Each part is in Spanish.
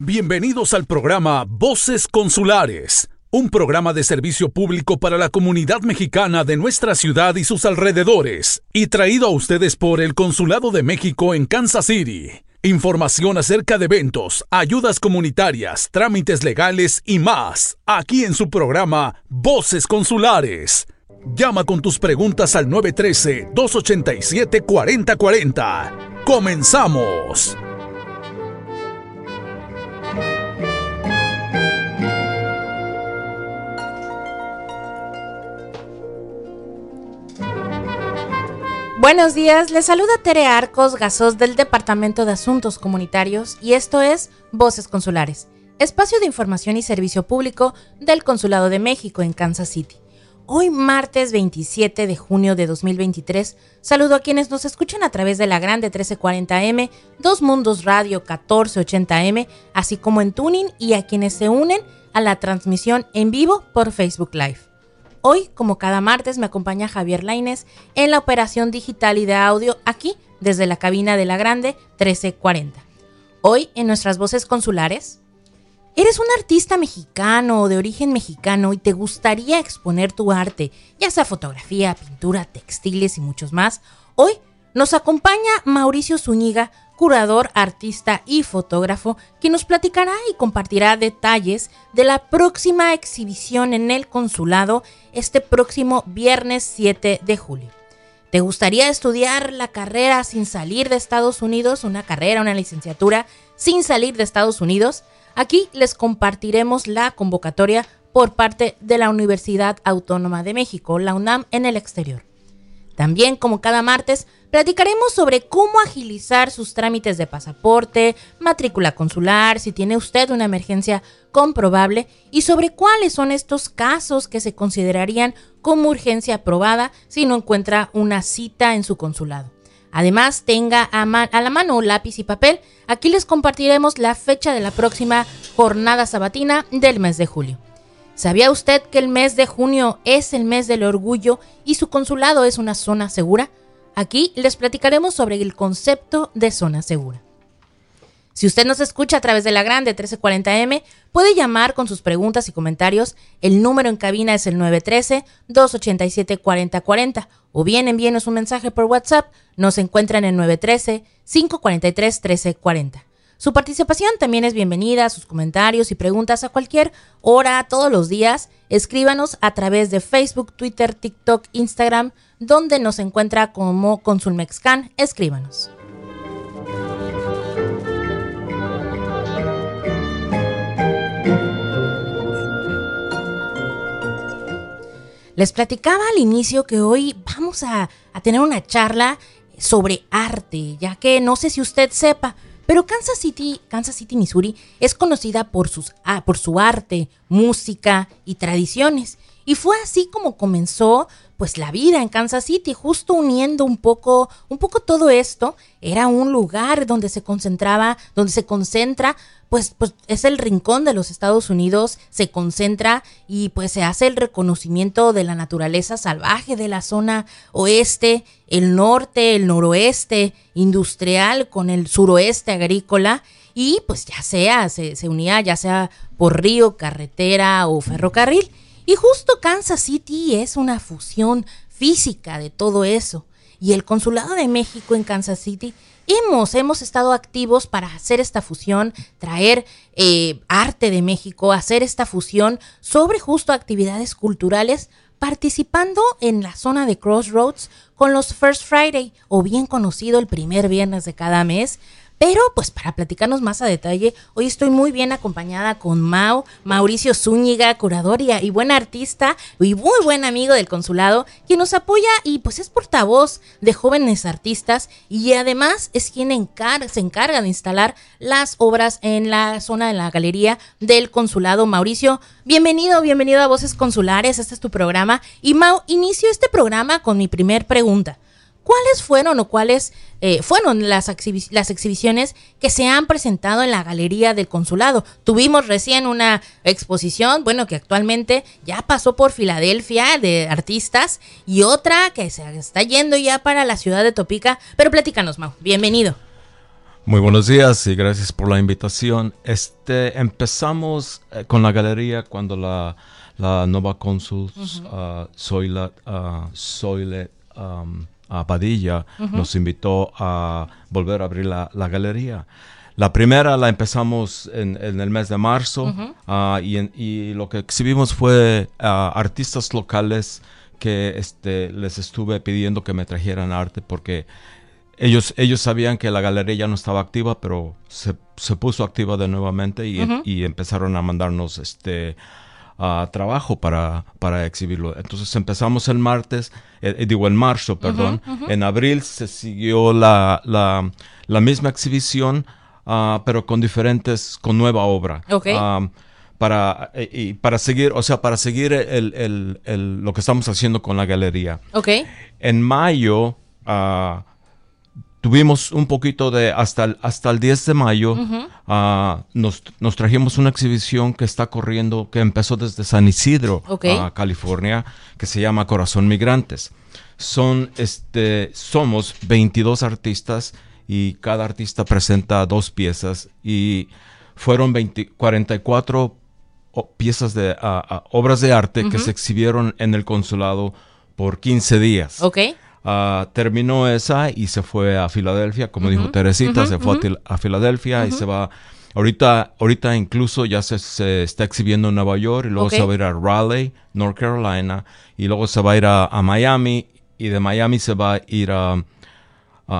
Bienvenidos al programa Voces Consulares, un programa de servicio público para la comunidad mexicana de nuestra ciudad y sus alrededores, y traído a ustedes por el Consulado de México en Kansas City. Información acerca de eventos, ayudas comunitarias, trámites legales y más, aquí en su programa Voces Consulares. Llama con tus preguntas al 913-287-4040. ¡Comenzamos! Buenos días, les saluda Tere Arcos Gasos del Departamento de Asuntos Comunitarios y esto es Voces Consulares, espacio de información y servicio público del Consulado de México en Kansas City. Hoy martes 27 de junio de 2023, saludo a quienes nos escuchan a través de la Grande 1340M, Dos Mundos Radio 1480M, así como en Tuning y a quienes se unen a la transmisión en vivo por Facebook Live. Hoy, como cada martes, me acompaña Javier Laines en la operación digital y de audio aquí desde la cabina de la Grande 1340. Hoy, en nuestras voces consulares, ¿eres un artista mexicano o de origen mexicano y te gustaría exponer tu arte, ya sea fotografía, pintura, textiles y muchos más? Hoy nos acompaña Mauricio Zúñiga, curador, artista y fotógrafo, que nos platicará y compartirá detalles de la próxima exhibición en el consulado este próximo viernes 7 de julio. ¿Te gustaría estudiar la carrera sin salir de Estados Unidos? Una carrera, una licenciatura sin salir de Estados Unidos. Aquí les compartiremos la convocatoria por parte de la Universidad Autónoma de México, la UNAM, en el exterior. También, como cada martes, platicaremos sobre cómo agilizar sus trámites de pasaporte, matrícula consular, si tiene usted una emergencia comprobable y sobre cuáles son estos casos que se considerarían como urgencia aprobada si no encuentra una cita en su consulado. Además, tenga a, la mano lápiz y papel. Aquí les compartiremos la fecha de la próxima jornada sabatina del mes de julio. ¿Sabía usted que el mes de junio es el mes del orgullo y su consulado es una zona segura? Aquí les platicaremos sobre el concepto de zona segura. Si usted nos escucha a través de la grande 1340M, puede llamar con sus preguntas y comentarios. El número en cabina es el 913-287-4040 o bien envíenos un mensaje por WhatsApp. Nos encuentran en 913-543-1340. Su participación también es bienvenida, sus comentarios y preguntas a cualquier hora, todos los días. Escríbanos a través de Facebook, Twitter, TikTok, Instagram, donde nos encuentra como Consulmexcan. Escríbanos. Les platicaba al inicio que hoy vamos a, a tener una charla sobre arte, ya que no sé si usted sepa, pero Kansas City, Kansas City, Missouri, es conocida por, sus, ah, por su arte, música y tradiciones. Y fue así como comenzó pues la vida en Kansas City, justo uniendo un poco, un poco todo esto, era un lugar donde se concentraba, donde se concentra, pues, pues es el rincón de los Estados Unidos, se concentra y pues se hace el reconocimiento de la naturaleza salvaje de la zona oeste, el norte, el noroeste industrial con el suroeste agrícola y pues ya sea, se, se unía ya sea por río, carretera o ferrocarril. Y justo Kansas City es una fusión física de todo eso. Y el Consulado de México en Kansas City hemos, hemos estado activos para hacer esta fusión, traer eh, arte de México, hacer esta fusión sobre justo actividades culturales, participando en la zona de Crossroads con los First Friday, o bien conocido el primer viernes de cada mes, pero pues para platicarnos más a detalle, hoy estoy muy bien acompañada con Mau, Mauricio Zúñiga, curador y, buen artista y muy buen amigo del consulado, quien nos apoya y pues es portavoz de jóvenes artistas y además es quien se encarga de instalar las obras en la zona de la galería del consulado. Mauricio, bienvenido, bienvenido a Voces Consulares, este es tu programa. Y Mau, inicio este programa con mi primer pregunta. ¿Cuáles fueron o cuáles eh, fueron las, las exhibiciones que se han presentado en la Galería del Consulado? Tuvimos recién una exposición, bueno, que actualmente ya pasó por Filadelfia de artistas y otra que se está yendo ya para la ciudad de Topica. Pero platícanos, Mau. Bienvenido. Muy buenos días y gracias por la invitación. Este, empezamos eh, con la galería cuando la, la nueva cónsul uh um, Padilla nos invitó a volver a abrir la, la, galería. La primera la empezamos en, en el mes de marzo ah, y, y, lo que exhibimos fue uh, artistas locales que este, les estuve pidiendo que me trajeran arte porque ellos, ellos sabían que la galería ya no estaba activa, pero se, se puso activa de nuevamente y, y empezaron a mandarnos este trabajo para, para exhibirlo. Entonces empezamos el martes, eh, eh, digo en marzo, perdón. En abril se siguió la, la, la misma exhibición, uh, pero con diferentes, con nueva obra. Okay. Um, para, eh, y para seguir, o sea, para seguir el, el, el, lo que estamos haciendo con la galería. Okay. En mayo, uh, tuvimos un poquito de, hasta el, hasta el 10 de mayo, uh, nos, nos, trajimos una exhibición que está corriendo, que empezó desde San Isidro, okay. uh, California, que se llama Corazón Migrantes. Son, este, somos 22 artistas y cada artista presenta dos piezas y fueron 20, 44 piezas de uh, obras de arte -huh. que se exhibieron en el consulado por 15 días. Okay. Uh, terminó esa y se fue a Filadelfia, como uh -huh, dijo Teresita, uh -huh, se fue a, a, Filadelfia y se va. Ahorita, ahorita incluso ya se, se, está exhibiendo en Nueva York y luego okay. se va a ir a Raleigh, North Carolina y luego se va a ir a, a Miami y de Miami se va a ir a.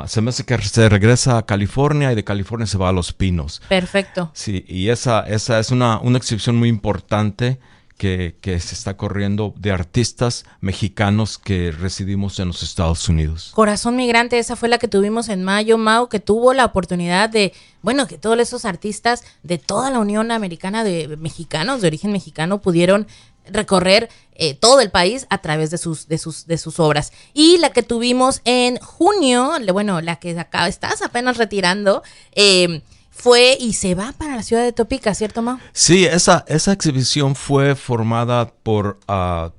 se me hace que se regresa a California y de California se va a Los Pinos. Perfecto. Sí, y esa, esa es una, una exhibición muy importante que, que, se está corriendo de artistas mexicanos que residimos en los Estados Unidos. Corazón Migrante, esa fue la que tuvimos en mayo, Mau, que tuvo la oportunidad de, bueno, que todos esos artistas de toda la Unión Americana de mexicanos, de origen mexicano, pudieron recorrer eh, todo el país a través de sus, de sus, de sus obras. Y la que tuvimos en junio, bueno, la que acá estás apenas retirando, eh, fue y se va para la ciudad de Topica, ¿cierto, Mau? Sí, esa, esa exhibición fue formada por uh,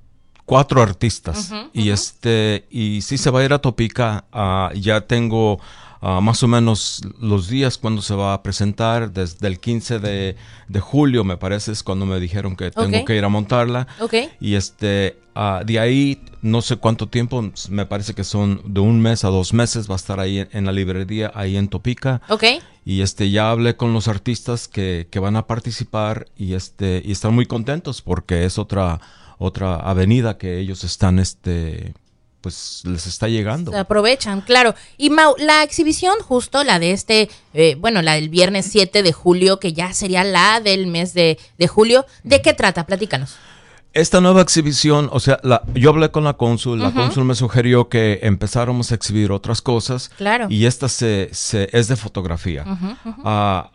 cuatro artistas uh -huh, y uh -huh. este y sí se va a ir a Topica. Uh, ya tengo más o menos los días cuando se va a presentar, desde el 15 de, de julio me parece es cuando me dijeron que tengo okay. que ir a montarla. Okay. Y este de ahí no sé cuánto tiempo, me parece que son de un mes a dos meses, va a estar ahí en, en la librería, ahí en Topica. Okay. Y este ya hablé con los artistas que, que, van a participar y este y están muy contentos porque es otra otra avenida que ellos están este pues les está llegando. Se aprovechan, claro. Y Mau, la exhibición justo, la de este, eh, bueno, la del viernes 7 de julio, que ya sería la del mes de, de julio, ¿de qué trata? Platícanos. Esta nueva exhibición, o sea, la, yo hablé con la cónsul, la uh -huh. cónsul me sugirió que empezáramos a exhibir otras cosas. Claro. Y esta se, se es de fotografía. Uh -huh, uh -huh.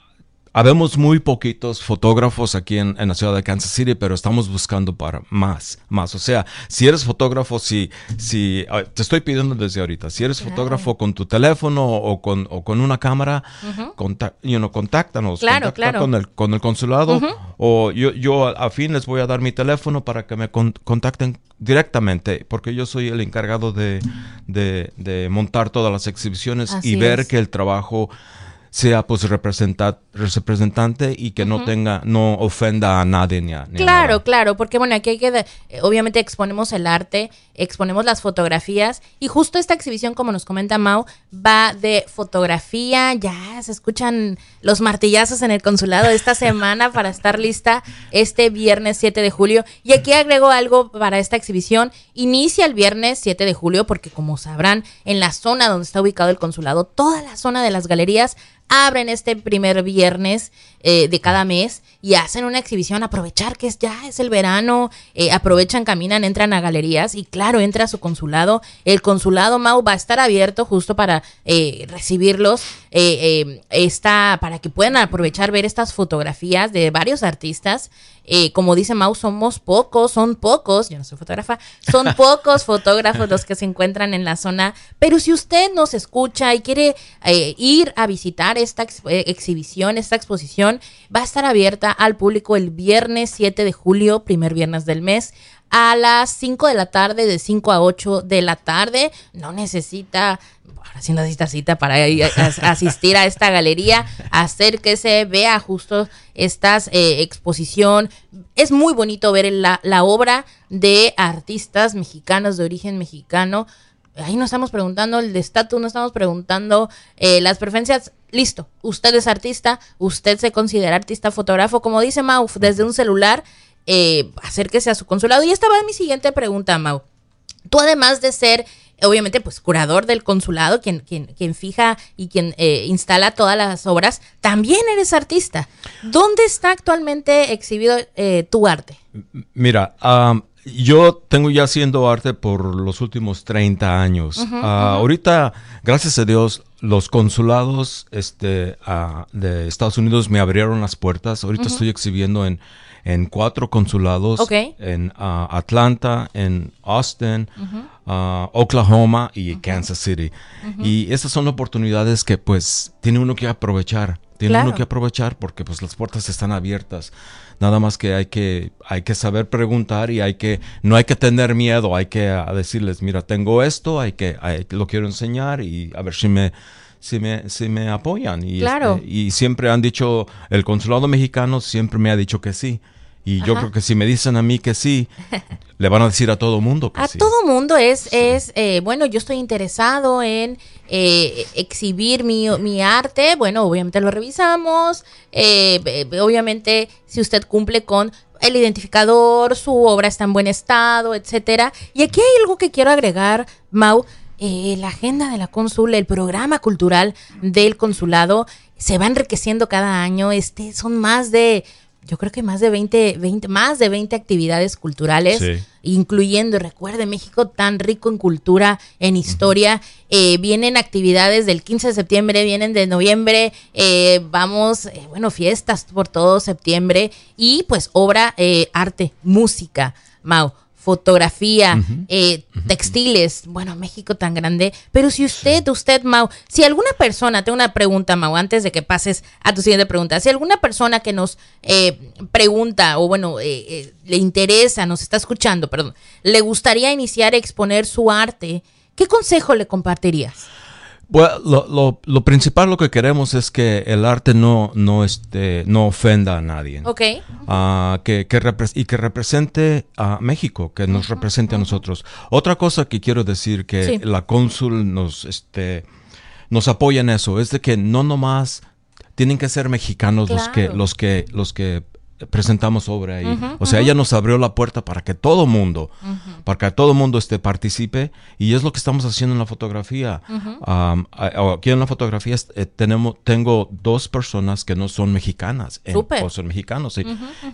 Habemos muy poquitos fotógrafos aquí en, en, la ciudad de Kansas City, pero estamos buscando para más, más. O sea, si eres fotógrafo, si, si te estoy pidiendo desde ahorita, si eres claro. fotógrafo con tu teléfono o con, o con una cámara, uh -huh. contact, you know, contáctanos, claro, contacta claro. con el, con el consulado, uh -huh. o yo, yo a, a, fin les voy a dar mi teléfono para que me con, contacten directamente, porque yo soy el encargado de, de, de montar todas las exhibiciones Así y ver es. que el trabajo sea pues representante y que no uh -huh. tenga, no ofenda a nadie ni a, ni Claro, nada. claro, porque bueno, aquí hay que, eh, obviamente exponemos el arte, exponemos las fotografías y justo esta exhibición, como nos comenta Mau, va de fotografía, ya se escuchan los martillazos en el consulado esta semana para estar lista este viernes 7 de julio. Y aquí agrego algo para esta exhibición, inicia el viernes 7 de julio porque como sabrán, en la zona donde está ubicado el consulado, toda la zona de las galerías abren este primer viernes eh, de cada mes y hacen una exhibición, aprovechar que es, ya es el verano, eh, aprovechan, caminan, entran a galerías y claro, entra a su consulado. El consulado Mau va a estar abierto justo para eh, recibirlos, está, para que puedan aprovechar ver estas fotografías de varios artistas. como dice Mau, somos pocos, son pocos, yo no soy fotógrafa, son pocos fotógrafos los que se encuentran en la zona, pero si usted nos escucha y quiere ir a visitar esta ex exhibición, esta exposición, va a estar abierta al público el viernes 7 de julio, primer viernes del mes, a las 5 de la tarde, de 5 a 8 de la tarde. No necesita ahora sí necesita cita para asistir a esta galería, acérquese, vea justo esta exposición. Es muy bonito ver la, la obra de artistas mexicanos de origen mexicano. Ahí no estamos preguntando el estatus, no estamos preguntando eh, las preferencias. Listo, usted es artista, usted se considera artista fotógrafo, como dice Mau, desde un celular, eh, acérquese a su consulado. Y esta va mi siguiente pregunta, Mau. Tú además de ser, obviamente, pues curador del consulado, quien, quien, quien fija y quien eh, instala todas las obras, también eres artista. ¿Dónde está actualmente exhibido tu arte? Mira, am, yo tengo ya haciendo arte por los últimos 30 años. Ah, Ahorita, gracias a Dios, los consulados este, ah, de Estados Unidos me abrieron las puertas. Ahorita estoy exhibiendo en, en cuatro consulados. En ah, Atlanta, en Austin, ah, Oklahoma y Kansas City. Y esas son oportunidades que pues tiene uno que aprovechar. Tiene Claro. uno que aprovechar porque pues las puertas están abiertas. Nada más que hay que hay que saber preguntar y hay que no hay que tener miedo, hay que ah, decirles, mira, tengo esto, hay que hay- lo quiero enseñar y a ver si me si me, si me apoyan y Claro. este, y siempre han dicho el consulado mexicano siempre me ha dicho que sí. Y yo creo que si me dicen a mí que sí, le van a decir a todo mundo que A sí. todo mundo es, es eh, bueno, yo estoy interesado en eh, exhibir mi, mi arte. Bueno, obviamente lo revisamos. eh, eh, obviamente, si usted cumple con el identificador, su obra está en buen estado, etcétera. Y aquí hay algo que quiero agregar, Mau. eh, la agenda de la cónsul, el programa cultural del consulado se va enriqueciendo cada año. Este son más de, yo creo que más de 20, 20 más de 20 actividades culturales Sí. incluyendo, recuerde, México tan rico en cultura, en historia. Eh, vienen actividades del 15 de septiembre, vienen de noviembre, eh, vamos, eh, bueno, fiestas por todo septiembre y pues obra, eh, arte, música, Mau. Fotografía, eh, textiles, bueno, México tan grande. Pero si usted, usted, Mau, si alguna persona, tengo una pregunta, Mau, antes de que pases a tu siguiente pregunta, si alguna persona que nos eh, pregunta o bueno, eh, eh, le interesa, nos está escuchando, perdón, le gustaría iniciar a exponer su arte, ¿qué consejo le compartirías? Bueno, lo, lo- lo principal lo que queremos es que el arte no, no, este, no ofenda a nadie. Ok. Ah, que, que y que represente a México, que nos represente a nosotros. Otra cosa que quiero decir que Sí. la cónsul nos, este, nos apoya en eso es de que no nomás tienen que ser mexicanos los que los que los que presentamos obra ahí. o sea, ella nos abrió la puerta para que todo mundo, para que todo mundo este, participe y es lo que estamos haciendo en la fotografía. A- aquí en la fotografía eh, tenemos, tengo dos personas que no son mexicanas, en- o son mexicanos y,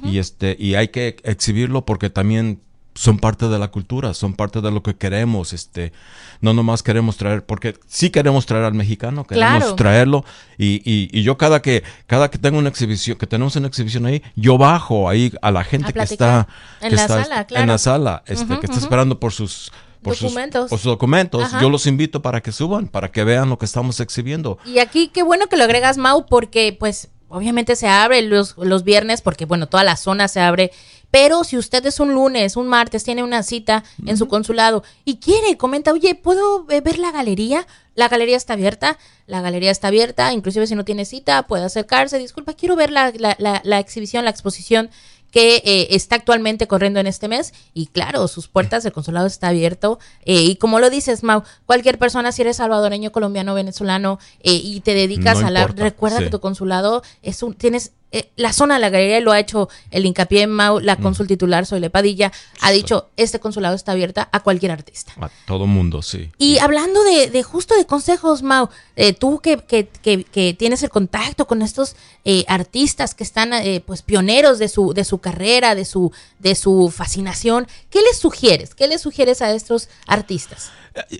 y, este y hay que exhibirlo porque también son parte de la cultura, son parte de lo que queremos, este, no nomás queremos traer, porque sí queremos traer al mexicano, queremos Claro. traerlo y, y, y yo cada que cada que tengo una exhibición, que tenemos una exhibición ahí, yo bajo ahí a la gente A que está En que la está sala, en claro. la sala, este, que está esperando por sus por Documentos. sus, por sus documentos. Ajá. Yo los invito para que suban, para que vean lo que estamos exhibiendo. Y aquí qué bueno que lo agregas, Mau, porque pues obviamente se abre los, los viernes, porque bueno, toda la zona se abre. Pero si usted es un lunes, un martes, tiene una cita en su consulado y quiere, comenta, oye, ¿puedo eh, ver la galería? La galería está abierta, la galería está abierta, inclusive si no tiene cita, puede acercarse, disculpa, quiero ver la, la, la, la exhibición, la exposición que eh, está actualmente corriendo en este mes y claro, sus puertas del consulado está abierto eh, y como lo dices, Mau, cualquier persona, si eres salvadoreño, colombiano, venezolano eh, y te dedicas No a la... Recuerda sí. que tu consulado es un... Tienes eh, la zona de la galería lo ha hecho el hincapié en Mau, la cónsul titular Soyle Padilla, ha dicho, este consulado está abierta a cualquier artista. A todo mundo, sí. Y hablando de, de justo de consejos, Mau, eh, tú que, que, que, que tienes el contacto con estos eh, artistas que están pues pioneros de su, de su carrera, de su, de su fascinación, ¿qué les sugieres? ¿Qué les sugieres a estos artistas?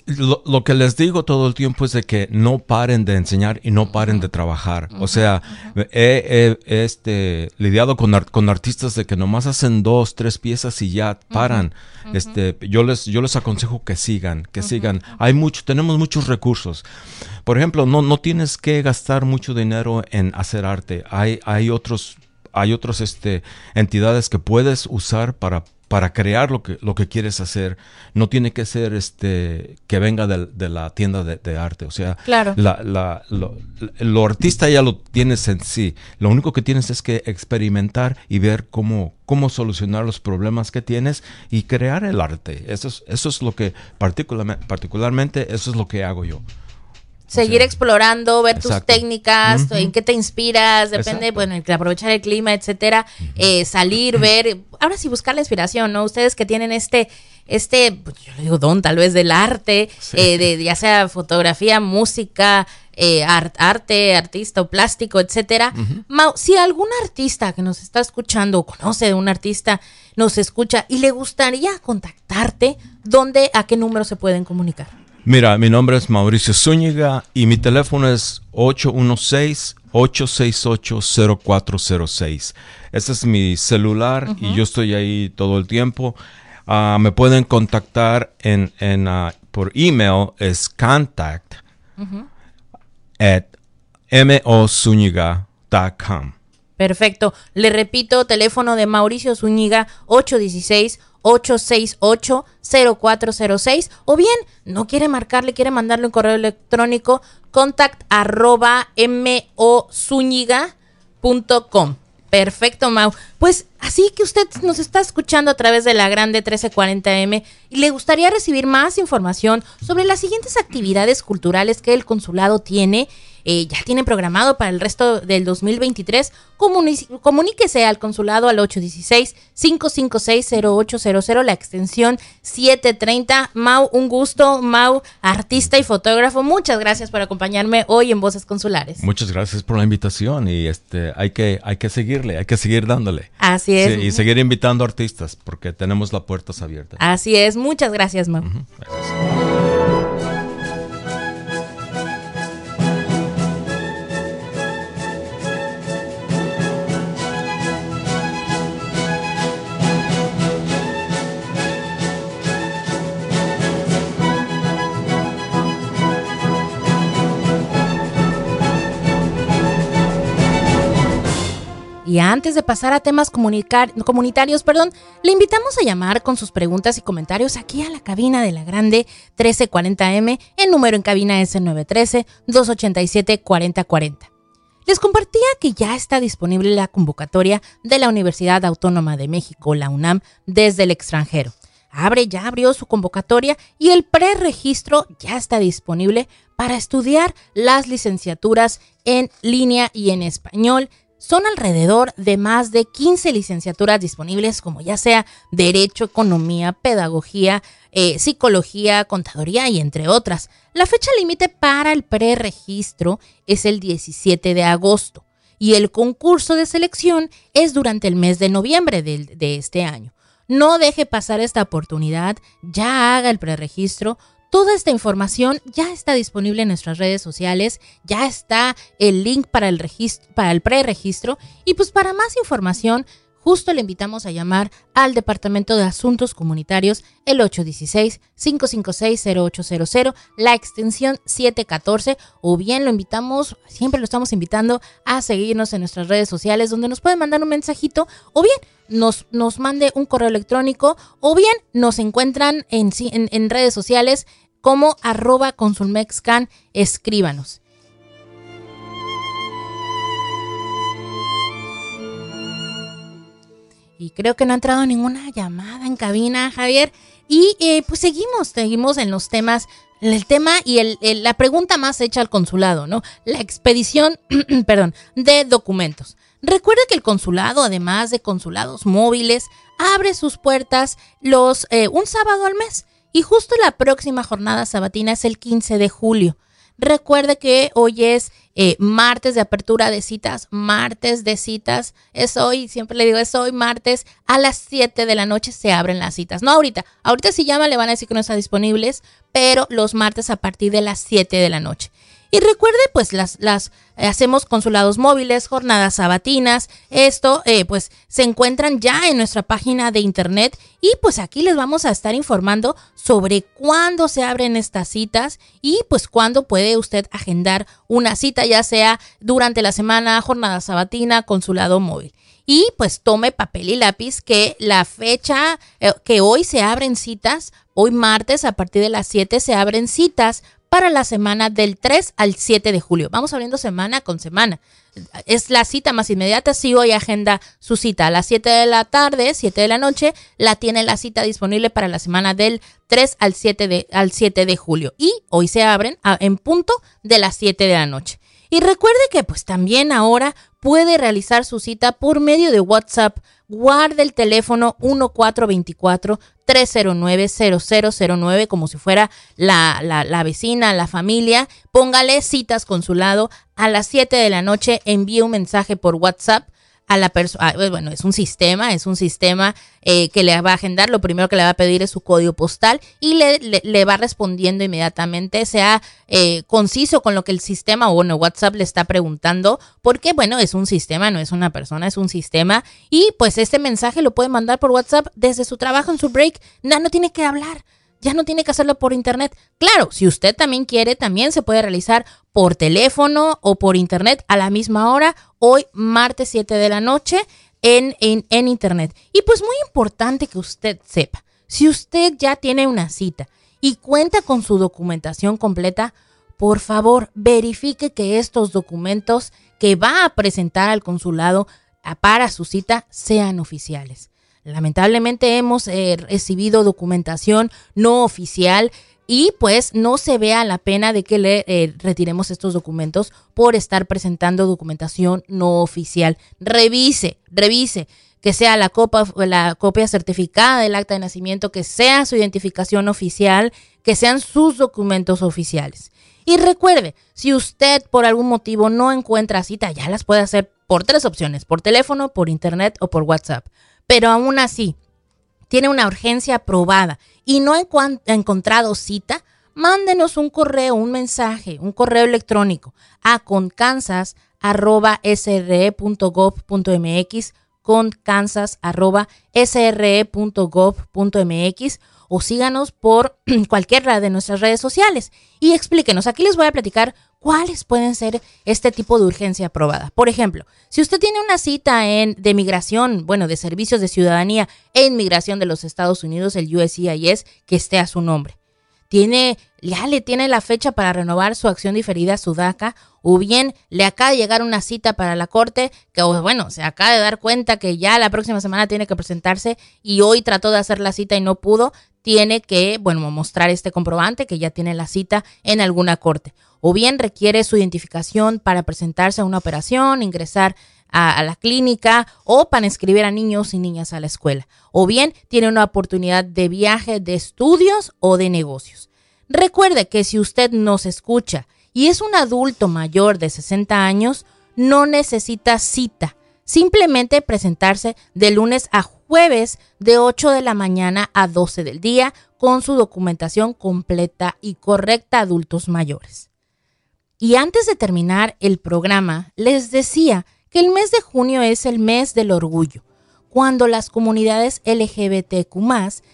Lo, lo que les digo todo el tiempo es de que no paren de enseñar y no paren de trabajar. O sea, he, he- he, este, lidiado con, ar- con artistas de que nomás hacen dos, tres piezas y ya paran. Este, yo les, yo les aconsejo que sigan, que sigan. Hay mucho, tenemos muchos recursos. Por ejemplo, no, no tienes que gastar mucho dinero en hacer arte. Hay, hay otros, hay otros, este, entidades que puedes usar para para crear lo que, lo que quieres hacer, no tiene que ser este que venga de, la tienda de, arte. O sea, claro. la, la, lo, artista ya lo tienes en sí. Lo único que tienes es que experimentar y ver cómo, cómo solucionar los problemas que tienes y crear el arte. Eso es, eso es lo que particularmente, particularmente, eso es lo que hago yo. Seguir explorando, ver tus técnicas, en qué te inspiras, depende, bueno, aprovechar el clima, etcétera, eh, salir, ver, ahora sí buscar la inspiración, ¿no? Ustedes que tienen este, este, pues, yo le digo don, tal vez del arte, eh, de ya sea fotografía, música, eh, arte, artista o plástico, etcétera. si algún artista que nos está escuchando o conoce de un artista, nos escucha y le gustaría contactarte, ¿dónde, a qué número se pueden comunicar? Mira, mi nombre es Mauricio Zúñiga y mi teléfono es 816-868-0406. Ese es mi celular y yo estoy ahí todo el tiempo. Ah, me pueden contactar en, ah, por email, es contact at mozúñiga.com. Perfecto. Le repito, teléfono de Mauricio Zúñiga, 816 868-0406 o bien no quiere marcarle, quiere mandarle un correo electrónico contact arroba com Perfecto, Mau. Pues así que usted nos está escuchando a través de la grande 1340M y le gustaría recibir más información sobre las siguientes actividades culturales que el consulado tiene eh, ya tienen programado para el resto del 2023, comuníquese al consulado al 816-556-0800, la extensión 730. Mau, un gusto. Mau, artista y fotógrafo, muchas gracias por acompañarme hoy en Voces Consulares. Muchas gracias por la invitación y este hay que, hay que seguirle, hay que seguir dándole. Así es. y seguir invitando artistas porque tenemos las puertas abiertas. Así es. Muchas gracias, Mau. gracias. Antes de pasar a temas comunitarios, perdón, le invitamos a llamar con sus preguntas y comentarios aquí a la cabina de la Grande 1340M. El número en cabina es el 913-287-4040. Les compartía que ya está disponible la convocatoria de la Universidad Autónoma de México, la UNAM, desde el extranjero. Abre, ya abrió su convocatoria y el preregistro ya está disponible para estudiar las licenciaturas en línea y en español, son alrededor de más de 15 licenciaturas disponibles, como ya sea Derecho, Economía, Pedagogía, eh, Psicología, Contaduría y entre otras. La fecha límite para el preregistro es el 17 de agosto y el concurso de selección es durante el mes de noviembre de, de este año. No deje pasar esta oportunidad, ya haga el preregistro. Toda esta información ya está disponible en nuestras redes sociales, ya está el link para el registro, para el preregistro. Y pues para más información justo le invitamos a llamar al Departamento de Asuntos Comunitarios el 816-556-0800, la extensión 714, o bien lo invitamos, siempre lo estamos invitando a seguirnos en nuestras redes sociales donde nos pueden mandar un mensajito o bien nos, nos mande un correo electrónico o bien nos encuentran en, en, redes sociales como arroba consulmexcan, escríbanos. Y creo que no ha entrado ninguna llamada en cabina, Javier. Y eh, pues seguimos, seguimos en los temas, el tema y el, la pregunta más hecha al consulado, ¿no? La expedición, perdón, de documentos. Recuerde que el consulado, además de consulados móviles, abre sus puertas los eh, un sábado al mes y justo la próxima jornada sabatina es el 15 de julio. Recuerde que hoy es eh, martes de apertura de citas, martes de citas, es hoy, siempre le digo, es hoy martes, a las 7 de la noche se abren las citas. No ahorita, ahorita si llama le van a decir que no están disponibles, pero los martes a partir de las 7 de la noche. Y recuerde, pues las, las eh, hacemos consulados móviles, jornadas sabatinas. Esto, eh, pues, se encuentran ya en nuestra página de internet y pues aquí les vamos a estar informando sobre cuándo se abren estas citas y pues cuándo puede usted agendar una cita, ya sea durante la semana, jornada sabatina, consulado móvil. y pues tome papel y lápiz que la fecha eh, que hoy se abren citas, hoy martes a partir de las 7 se abren citas para la semana del 3 al 7 de julio. Vamos abriendo semana con semana. Es la cita más inmediata. Si hoy agenda su cita a las 7 de la tarde, 7 de la noche, la tiene la cita disponible para la semana del 3 al 7 de, al 7 de julio. Y hoy se abren en punto de las 7 de la noche. Y recuerde que pues también ahora puede realizar su cita por medio de WhatsApp. Guarde el teléfono 1424 309-0009 como si fuera la, la, la, vecina, la familia. Póngale citas consulado a las 7 de la noche. Envíe un mensaje por WhatsApp a la persona, ah, bueno, es un sistema, es un sistema eh, que le va a agendar, lo primero que le va a pedir es su código postal y le, le, va respondiendo inmediatamente, sea eh, conciso con lo que el sistema o bueno, WhatsApp le está preguntando, porque bueno, es un sistema, no es una persona, es un sistema y pues este mensaje lo puede mandar por WhatsApp desde su trabajo en su break, no tiene que hablar ya no tiene que hacerlo por internet. Claro, si usted también quiere, también se puede realizar por teléfono o por internet a la misma hora, hoy martes 7 de la noche en, en, en internet. Y pues muy importante que usted sepa, si usted ya tiene una cita y cuenta con su documentación completa, por favor verifique que estos documentos que va a presentar al consulado para su cita sean oficiales. Lamentablemente hemos eh, recibido documentación no oficial y pues no se vea la pena de que le eh, retiremos estos documentos por estar presentando documentación no oficial. Revise, revise que sea la, copa, la copia certificada del acta de nacimiento, que sea su identificación oficial, que sean sus documentos oficiales. Y recuerde, si usted por algún motivo no encuentra cita, ya las puede hacer por tres opciones, por teléfono, por internet o por WhatsApp pero aún así tiene una urgencia aprobada y no ha encontrado cita, mándenos un correo, un mensaje, un correo electrónico a concansas.sre.gov.mx concansas.sre.gov.mx o síganos por cualquiera de nuestras redes sociales y explíquenos. Aquí les voy a platicar cuáles pueden ser este tipo de urgencia aprobada. Por ejemplo, si usted tiene una cita en, de migración, bueno, de servicios de ciudadanía e inmigración de los Estados Unidos, el USCIS, que esté a su nombre. Tiene, ya le tiene la fecha para renovar su acción diferida a su DACA, o bien le acaba de llegar una cita para la corte, que bueno, se acaba de dar cuenta que ya la próxima semana tiene que presentarse y hoy trató de hacer la cita y no pudo, tiene que, bueno, mostrar este comprobante que ya tiene la cita en alguna corte o bien requiere su identificación para presentarse a una operación, ingresar a, la clínica o para inscribir a niños y niñas a la escuela, o bien tiene una oportunidad de viaje de estudios o de negocios. Recuerde que si usted nos escucha y es un adulto mayor de 60 años, no necesita cita. Simplemente presentarse de lunes a jueves de 8 de la mañana a 12 del día con su documentación completa y correcta adultos mayores. Y antes de terminar el programa, les decía que el mes de junio es el mes del orgullo, cuando las comunidades LGBTQ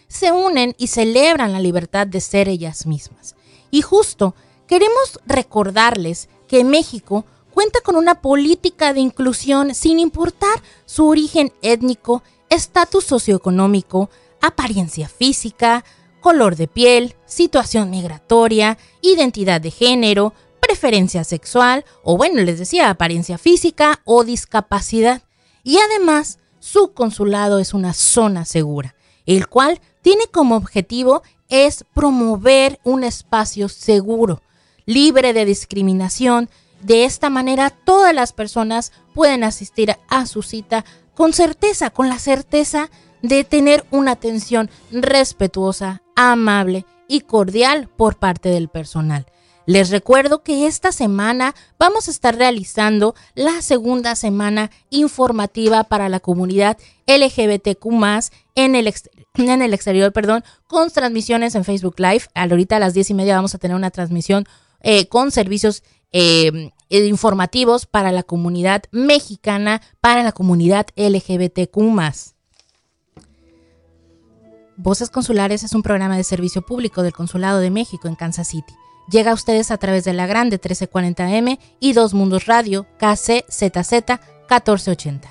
se unen y celebran la libertad de ser ellas mismas. Y justo queremos recordarles que México cuenta con una política de inclusión sin importar su origen étnico, estatus socioeconómico, apariencia física, color de piel, situación migratoria, identidad de género, preferencia sexual o bueno, les decía, apariencia física o discapacidad. Y además, su consulado es una zona segura, el cual tiene como objetivo es promover un espacio seguro, libre de discriminación. De esta manera, todas las personas pueden asistir a su cita con certeza, con la certeza de tener una atención respetuosa, amable y cordial por parte del personal. Les recuerdo que esta semana vamos a estar realizando la segunda semana informativa para la comunidad LGBTQ en el, en el exterior, perdón, con transmisiones en Facebook Live. Ahorita a las diez y media vamos a tener una transmisión eh, con servicios eh, informativos para la comunidad mexicana, para la comunidad LGBTQ Voces Consulares es un programa de servicio público del Consulado de México en Kansas City. Llega a ustedes a través de la grande 1340M y Dos Mundos Radio KCZZ 1480.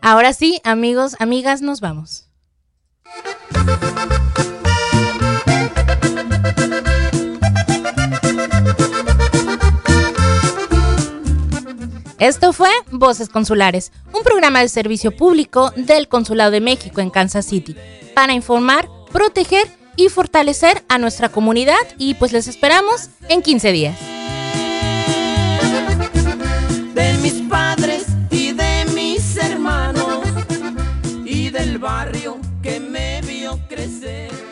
Ahora sí, amigos, amigas, nos vamos. Esto fue Voces Consulares, un programa de servicio público del Consulado de México en Kansas City, para informar, proteger y fortalecer a nuestra comunidad y pues les esperamos en 15 días. De mis padres y de mis hermanos y del barrio que me vio crecer.